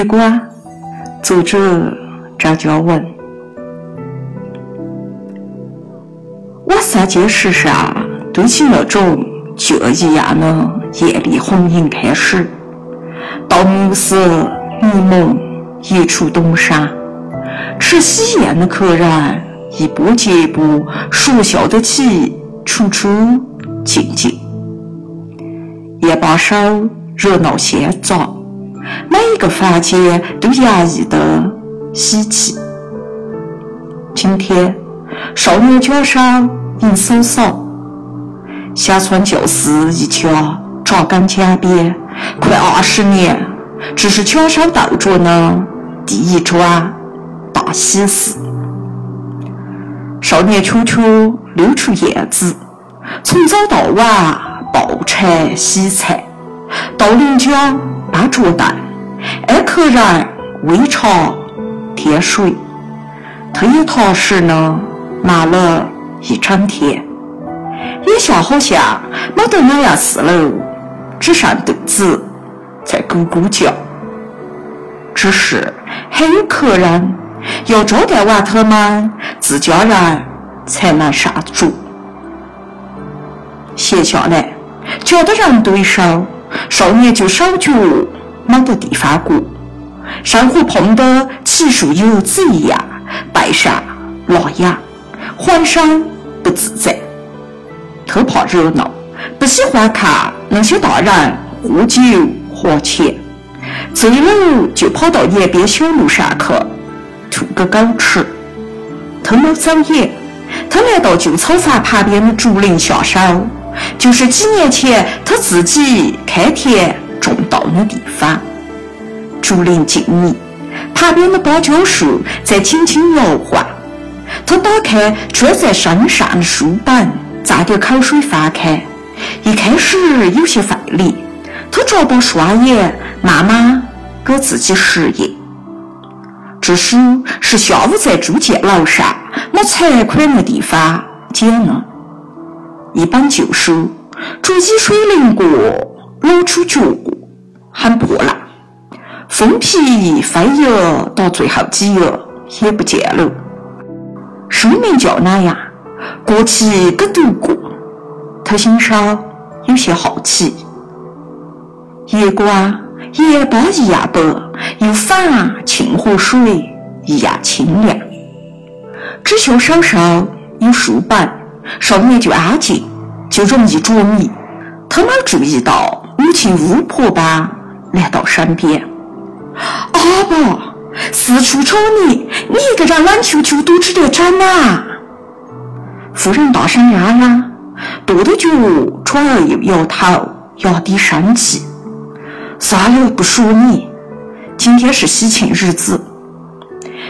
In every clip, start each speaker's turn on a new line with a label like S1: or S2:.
S1: 月光，作者张嘉文。我三件事上堆起那种就一样的艳丽红影开始，到暮色迷蒙一触东山，吃喜宴的客人一步接一步说笑的起，处处静静。夜把手热闹喧杂。每一个房间都洋溢的喜气。今天，少年脚上银扫扫，乡村教师一家扎根江边，快二十年，这是墙上斗着的第一桩大喜事。少年悄悄溜出院子，从早到晚抱柴洗菜，到邻家。搬桌凳，挨客人喂茶添水，他也踏实呢，忙了一整天。眼下好像没得哪样事了，只剩肚子在咕咕叫。只是还有客人要招待完他们，自家人才能上桌。闲下来，叫的人对手。少年就手脚没得地方过，生活碰得奇树游子一样，背上拉痒，浑身不自在。他怕热闹，不喜欢看那些大人喝酒花钱，醉了就跑到沿边小路上去吐个狗吃。他没走远，他来到旧草房旁边的竹林下手。就是几年前他自己开田种稻的地方，竹林静谧，旁边的芭蕉树在轻轻摇晃。他打开装在身上的书本，蘸点口水翻开。一开始有些费力，他眨巴双眼，慢慢给自己适应。这书是下午在朱建楼上没财款的地方捡的。一本旧书，竹积水淋过，露出角过，很破烂，封皮飞页到最后几页也不见了。书名叫哪样？过去给读过。他心上有些好奇。夜光，夜巴一样白，又反清河水一样清凉。只求手上有书本。少年就安静，就容易着迷。他没注意到母亲巫婆般来到身边。阿爸，四处找你，你一个人懒球球都值得整哪！夫人大声嚷嚷，跺跺脚，转而又摇头，压低声气。算了，不说你。今天是喜庆日子。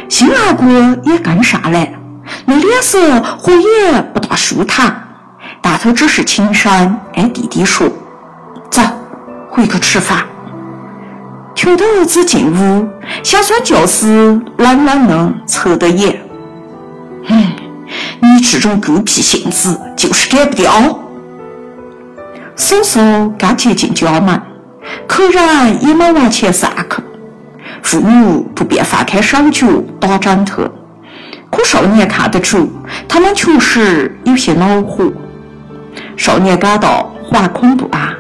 S1: 新阿哥也跟上来。那脸色和也不大舒坦，但他只是轻声挨弟弟说：“走，回去吃饭。”求的儿子进屋，小孙教师冷冷的侧着眼：“嗯，你这种狗屁性子就是改不掉。”嫂嫂刚接进家门，客人也没往前散去，父母不便放开手脚打针他。可少年看得出，他们确实有些恼火。少年感到惶恐不安，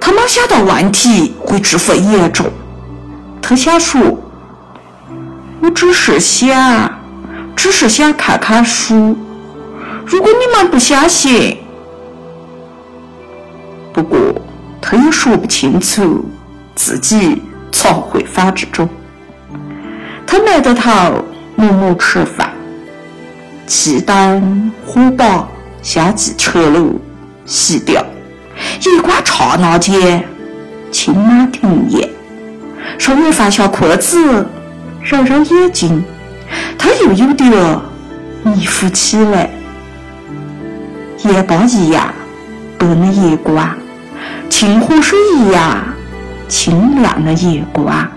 S1: 他没想到问题会这么严重。他想说：“我只是想，只是想看看书。如果你们不相信，不过他也说不清楚自己藏回房之中。他埋着头默默吃饭。”气灯火把，相继撤了，熄掉。夜光刹那间，青马停咽。少年放下筷子，揉揉眼睛，他又有点迷糊起来。夜巴一样白的夜光，清河水一样清亮的夜光。